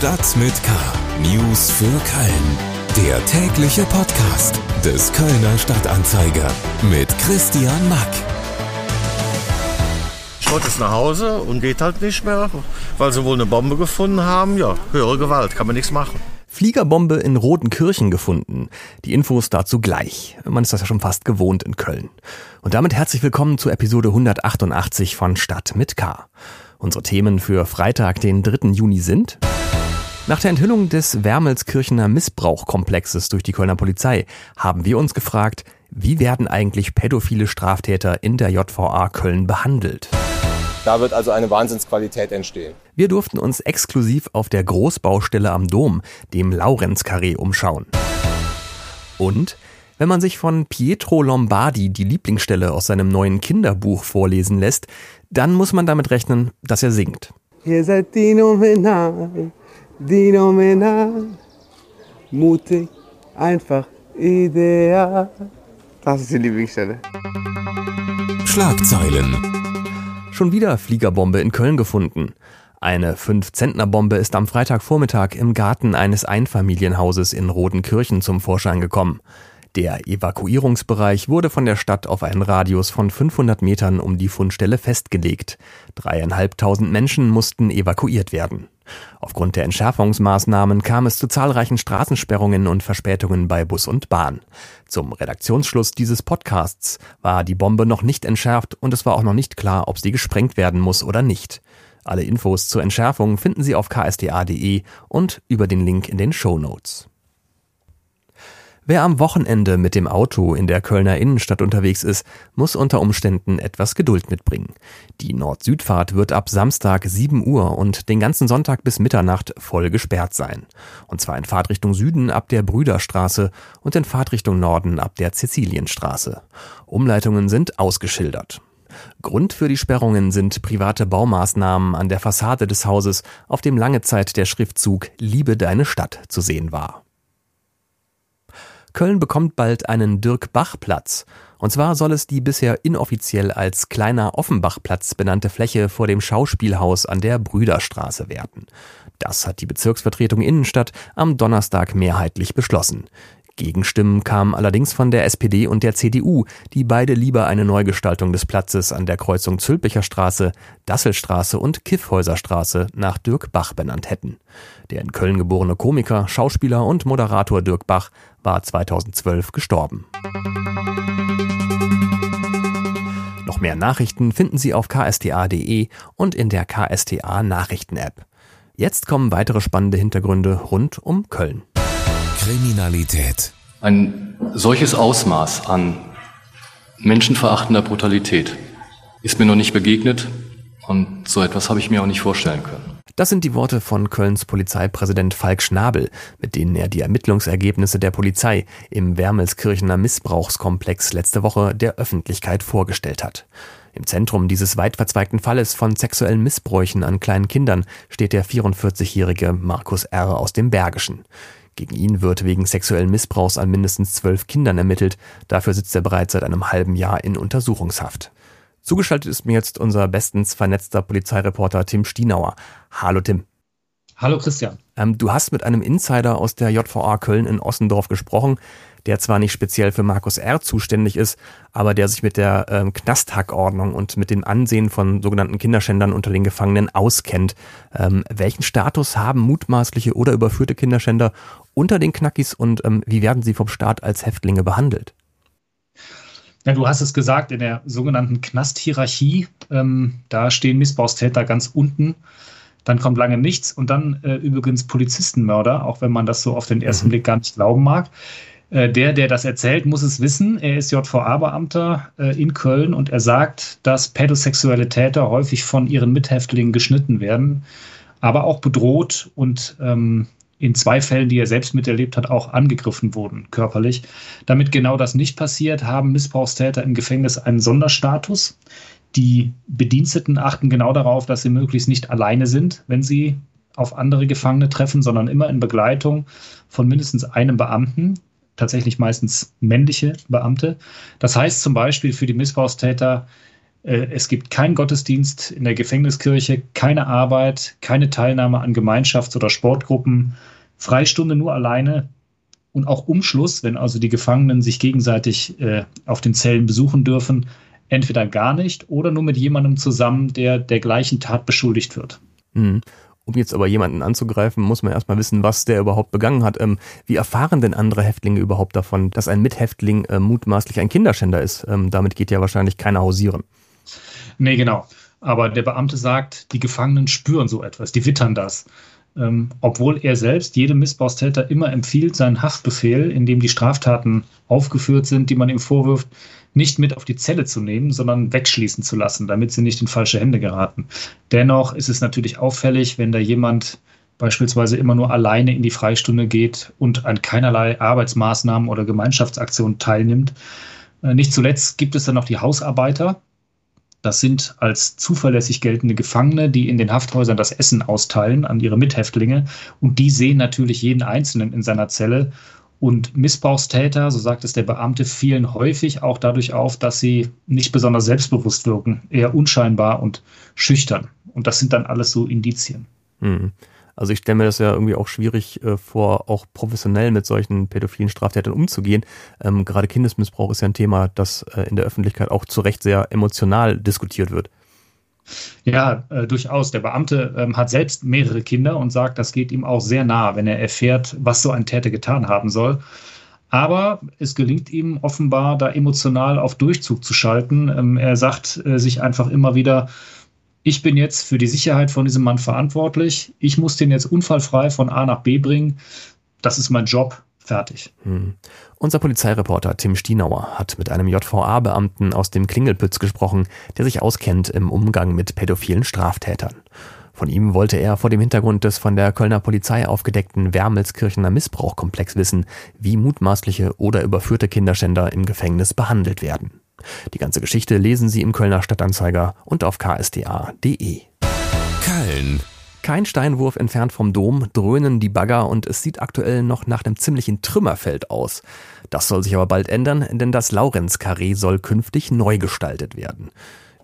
Stadt mit K. News für Köln. Der tägliche Podcast des Kölner Stadtanzeiger mit Christian Mack. Schrott ist nach Hause und geht halt nicht mehr, weil sie wohl eine Bombe gefunden haben. Ja, höhere Gewalt, kann man nichts machen. Fliegerbombe in Rotenkirchen gefunden. Die Infos dazu gleich. Man ist das ja schon fast gewohnt in Köln. Und damit herzlich willkommen zu Episode 188 von Stadt mit K. Unsere Themen für Freitag, den 3. Juni sind nach der Enthüllung des Wermelskirchener Missbrauchkomplexes durch die Kölner Polizei haben wir uns gefragt, wie werden eigentlich pädophile Straftäter in der JVA Köln behandelt? Da wird also eine Wahnsinnsqualität entstehen. Wir durften uns exklusiv auf der Großbaustelle am Dom, dem Laurenzkarree, umschauen. Und wenn man sich von Pietro Lombardi die Lieblingsstelle aus seinem neuen Kinderbuch vorlesen lässt, dann muss man damit rechnen, dass er singt. Ihr seid phänomenal, phänomenal, mutig, einfach, ideal. Das ist die Lieblingsstelle. Schlagzeilen. Schon wieder Fliegerbombe in Köln gefunden. Eine 5-Zentner-Bombe ist am Freitagvormittag im Garten eines Einfamilienhauses in Rodenkirchen zum Vorschein gekommen. Der Evakuierungsbereich wurde von der Stadt auf einen Radius von 500 Metern um die Fundstelle festgelegt. Dreieinhalbtausend Menschen mussten evakuiert werden. Aufgrund der Entschärfungsmaßnahmen kam es zu zahlreichen Straßensperrungen und Verspätungen bei Bus und Bahn. Zum Redaktionsschluss dieses Podcasts war die Bombe noch nicht entschärft und es war auch noch nicht klar, ob sie gesprengt werden muss oder nicht. Alle Infos zur Entschärfung finden Sie auf ksda.de und über den Link in den Show Notes. Wer am Wochenende mit dem Auto in der Kölner Innenstadt unterwegs ist, muss unter Umständen etwas Geduld mitbringen. Die Nord-Süd-Fahrt wird ab Samstag 7 Uhr und den ganzen Sonntag bis Mitternacht voll gesperrt sein. Und zwar in Fahrtrichtung Süden ab der Brüderstraße und in Fahrtrichtung Norden ab der Cäcilienstraße. Umleitungen sind ausgeschildert. Grund für die Sperrungen sind private Baumaßnahmen an der Fassade des Hauses, auf dem lange Zeit der Schriftzug Liebe deine Stadt zu sehen war. Köln bekommt bald einen Dirk-Bach-Platz. Und zwar soll es die bisher inoffiziell als kleiner Offenbach-Platz benannte Fläche vor dem Schauspielhaus an der Brüderstraße werden. Das hat die Bezirksvertretung Innenstadt am Donnerstag mehrheitlich beschlossen. Gegenstimmen kamen allerdings von der SPD und der CDU, die beide lieber eine Neugestaltung des Platzes an der Kreuzung Zülpicher Straße, Dasselstraße und Kiffhäuserstraße nach Dirk Bach benannt hätten. Der in Köln geborene Komiker, Schauspieler und Moderator Dirk Bach war 2012 gestorben. Noch mehr Nachrichten finden Sie auf ksta.de und in der KSTA Nachrichten-App. Jetzt kommen weitere spannende Hintergründe rund um Köln. Kriminalität. Ein solches Ausmaß an menschenverachtender Brutalität ist mir noch nicht begegnet und so etwas habe ich mir auch nicht vorstellen können. Das sind die Worte von Kölns Polizeipräsident Falk Schnabel, mit denen er die Ermittlungsergebnisse der Polizei im Wermelskirchener Missbrauchskomplex letzte Woche der Öffentlichkeit vorgestellt hat. Im Zentrum dieses weit verzweigten Falles von sexuellen Missbräuchen an kleinen Kindern steht der 44-jährige Markus R. aus dem Bergischen. Gegen ihn wird wegen sexuellen Missbrauchs an mindestens zwölf Kindern ermittelt. Dafür sitzt er bereits seit einem halben Jahr in Untersuchungshaft. Zugeschaltet ist mir jetzt unser bestens vernetzter Polizeireporter Tim Stienauer. Hallo Tim. Hallo Christian. Ähm, du hast mit einem Insider aus der JVA Köln in Ossendorf gesprochen, der zwar nicht speziell für Markus R. zuständig ist, aber der sich mit der ähm, Knasthackordnung und mit dem Ansehen von sogenannten Kinderschändern unter den Gefangenen auskennt. Ähm, welchen Status haben mutmaßliche oder überführte Kinderschänder unter den Knackis und ähm, wie werden sie vom Staat als Häftlinge behandelt? Ja, du hast es gesagt, in der sogenannten Knasthierarchie, ähm, da stehen Missbrauchstäter ganz unten. Dann kommt lange nichts und dann äh, übrigens Polizistenmörder, auch wenn man das so auf den ersten mhm. Blick gar nicht glauben mag. Äh, der, der das erzählt, muss es wissen. Er ist JVA-Beamter äh, in Köln und er sagt, dass pädosexuelle Täter häufig von ihren Mithäftlingen geschnitten werden, aber auch bedroht und ähm, in zwei Fällen, die er selbst miterlebt hat, auch angegriffen wurden, körperlich. Damit genau das nicht passiert, haben Missbrauchstäter im Gefängnis einen Sonderstatus. Die Bediensteten achten genau darauf, dass sie möglichst nicht alleine sind, wenn sie auf andere Gefangene treffen, sondern immer in Begleitung von mindestens einem Beamten, tatsächlich meistens männliche Beamte. Das heißt zum Beispiel für die Missbrauchstäter, Äh, es gibt keinen Gottesdienst in der Gefängniskirche, keine Arbeit, keine Teilnahme an Gemeinschafts- oder Sportgruppen, Freistunde nur alleine und auch Umschluss, wenn also die Gefangenen sich gegenseitig äh, auf den Zellen besuchen dürfen, entweder gar nicht oder nur mit jemandem zusammen, der der gleichen Tat beschuldigt wird. Mhm. Um jetzt aber jemanden anzugreifen, muss man erstmal wissen, was der überhaupt begangen hat. Ähm, wie erfahren denn andere Häftlinge überhaupt davon, dass ein Mithäftling äh, mutmaßlich ein Kinderschänder ist? Ähm, damit geht ja wahrscheinlich keiner hausieren. Nee, genau. Aber der Beamte sagt, die Gefangenen spüren so etwas, die wittern das. Ähm, obwohl er selbst jedem Missbrauchstäter immer empfiehlt, seinen Haftbefehl, in dem die Straftaten aufgeführt sind, die man ihm vorwirft, nicht mit auf die Zelle zu nehmen, sondern wegschließen zu lassen, damit sie nicht in falsche Hände geraten. Dennoch ist es natürlich auffällig, wenn da jemand beispielsweise immer nur alleine in die Freistunde geht und an keinerlei Arbeitsmaßnahmen oder Gemeinschaftsaktionen teilnimmt. Äh, nicht zuletzt gibt es dann noch die Hausarbeiter, das sind als zuverlässig geltende Gefangene, die in den Hafthäusern das Essen austeilen an ihre Mithäftlinge. Und die sehen natürlich jeden Einzelnen in seiner Zelle. Und Missbrauchstäter, so sagt es der Beamte, fielen häufig auch dadurch auf, dass sie nicht besonders selbstbewusst wirken, eher unscheinbar und schüchtern. Und das sind dann alles so Indizien. Hm. Also ich stelle mir das ja irgendwie auch schwierig äh, vor, auch professionell mit solchen pädophilen Straftätern umzugehen. Ähm, gerade Kindesmissbrauch ist ja ein Thema, das äh, in der Öffentlichkeit auch zu Recht sehr emotional diskutiert wird. Ja, äh, durchaus. Der Beamte ähm, hat selbst mehrere Kinder und sagt, das geht ihm auch sehr nah, wenn er erfährt, was so ein Täter getan haben soll. Aber es gelingt ihm offenbar, da emotional auf Durchzug zu schalten. Ähm, er sagt äh, sich einfach immer wieder, ich bin jetzt für die Sicherheit von diesem Mann verantwortlich. Ich muss den jetzt unfallfrei von A nach B bringen. Das ist mein Job. Fertig. Hm. Unser Polizeireporter Tim Stienauer hat mit einem JVA-Beamten aus dem Klingelpütz gesprochen, der sich auskennt im Umgang mit pädophilen Straftätern. Von ihm wollte er vor dem Hintergrund des von der Kölner Polizei aufgedeckten Wermelskirchener Missbrauchkomplex wissen, wie mutmaßliche oder überführte Kinderschänder im Gefängnis behandelt werden. Die ganze Geschichte lesen Sie im Kölner Stadtanzeiger und auf ksda.de. Köln. Kein Steinwurf entfernt vom Dom dröhnen die Bagger und es sieht aktuell noch nach einem ziemlichen Trümmerfeld aus. Das soll sich aber bald ändern, denn das Laurenzkarree soll künftig neu gestaltet werden.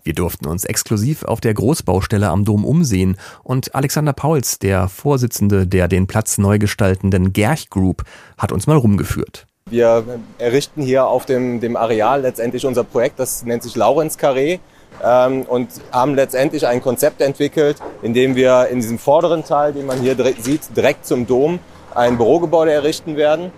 Wir durften uns exklusiv auf der Großbaustelle am Dom umsehen und Alexander Pauls, der Vorsitzende der den Platz neu gestaltenden Gerch Group, hat uns mal rumgeführt. Wir errichten hier auf dem, dem Areal letztendlich unser Projekt, das nennt sich Laurenz Carré ähm, und haben letztendlich ein Konzept entwickelt, in dem wir in diesem vorderen Teil, den man hier sieht, direkt zum Dom ein Bürogebäude errichten werden.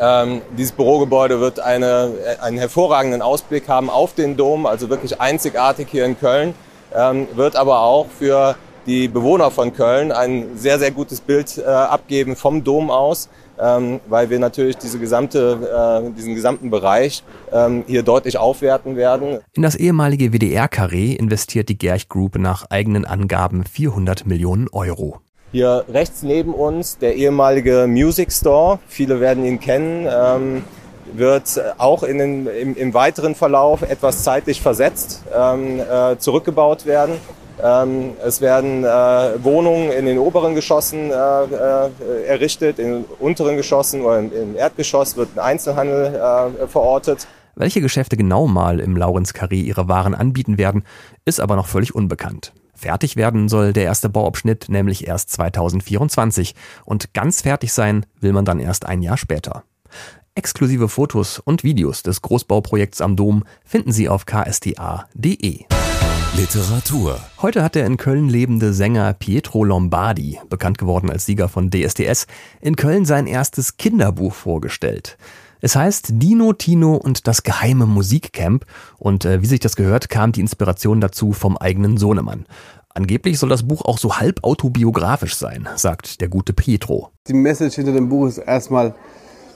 Ähm, dieses Bürogebäude wird eine, einen hervorragenden Ausblick haben auf den Dom, also wirklich einzigartig hier in Köln, ähm, wird aber auch für die Bewohner von Köln ein sehr, sehr gutes Bild äh, abgeben vom Dom aus ähm, weil wir natürlich diese gesamte, äh, diesen gesamten Bereich ähm, hier deutlich aufwerten werden. In das ehemalige WDR-Karree investiert die Gerch Group nach eigenen Angaben 400 Millionen Euro. Hier rechts neben uns der ehemalige Music Store, viele werden ihn kennen, ähm, wird auch in den, im, im, weiteren Verlauf etwas zeitlich versetzt ähm, äh, zurückgebaut werden. Ähm, es werden äh, Wohnungen in den oberen Geschossen äh, äh, errichtet, in den unteren Geschossen oder im, im Erdgeschoss wird ein Einzelhandel äh, verortet. Welche Geschäfte genau mal im Laurens-Karree ihre Waren anbieten werden, ist aber noch völlig unbekannt. Fertig werden soll der erste Bauabschnitt nämlich erst 2024 und ganz fertig sein will man dann erst ein Jahr später. Exklusive Fotos und Videos des Großbauprojekts am Dom finden Sie auf ksda.de. Literatur. Heute hat der in Köln lebende Sänger Pietro Lombardi, bekannt geworden als Sieger von DSDS, in Köln sein erstes Kinderbuch vorgestellt. Es heißt Dino, Tino und das geheime Musikcamp und äh, wie sich das gehört, kam die Inspiration dazu vom eigenen Sohnemann. Angeblich soll das Buch auch so halb autobiografisch sein, sagt der gute Pietro. Die Message hinter dem Buch ist erstmal,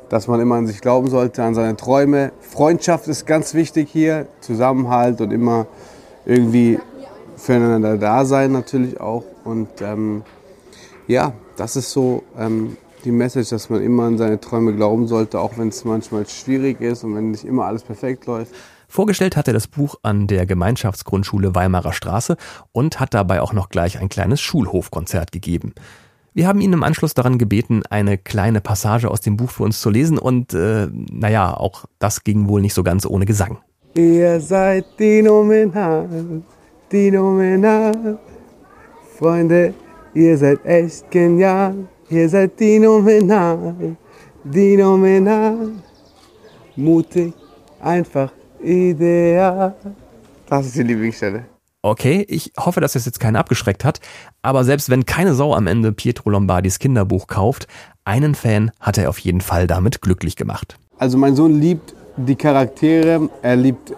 dass man immer an sich glauben sollte, an seine Träume. Freundschaft ist ganz wichtig hier, Zusammenhalt und immer irgendwie füreinander da sein natürlich auch. Und ähm, ja, das ist so ähm, die Message, dass man immer an seine Träume glauben sollte, auch wenn es manchmal schwierig ist und wenn nicht immer alles perfekt läuft. Vorgestellt hat er das Buch an der Gemeinschaftsgrundschule Weimarer Straße und hat dabei auch noch gleich ein kleines Schulhofkonzert gegeben. Wir haben ihn im Anschluss daran gebeten, eine kleine Passage aus dem Buch für uns zu lesen und äh, naja, auch das ging wohl nicht so ganz ohne Gesang. Ihr seid phänomenal, phänomenal. Freunde, ihr seid echt genial. Ihr seid phänomenal, phänomenal. Mutig, einfach ideal. Das ist die Lieblingsstelle. Okay, ich hoffe, dass es jetzt keinen abgeschreckt hat, aber selbst wenn keine Sau am Ende Pietro Lombardis Kinderbuch kauft, einen Fan hat er auf jeden Fall damit glücklich gemacht. Also mein Sohn liebt die Charaktere, er liebt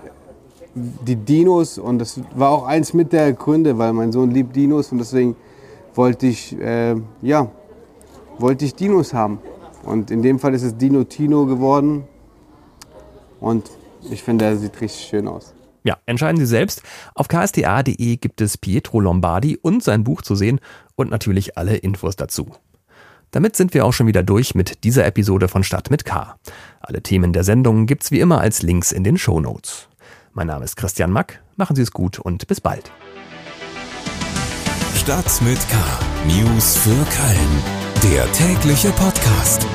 die Dinos und das war auch eins mit der Gründe, weil mein Sohn liebt Dinos und deswegen wollte ich, äh, ja, wollte ich Dinos haben. Und in dem Fall ist es Dino Tino geworden und ich finde, er sieht richtig schön aus. Ja, entscheiden Sie selbst. Auf ksta.de gibt es Pietro Lombardi und sein Buch zu sehen und natürlich alle Infos dazu. Damit sind wir auch schon wieder durch mit dieser Episode von Stadt mit K. Alle Themen der Sendung gibt's wie immer als Links in den Show Notes. Mein Name ist Christian Mack. Machen Sie es gut und bis bald. Stadt mit K. News für Köln. Der tägliche Podcast.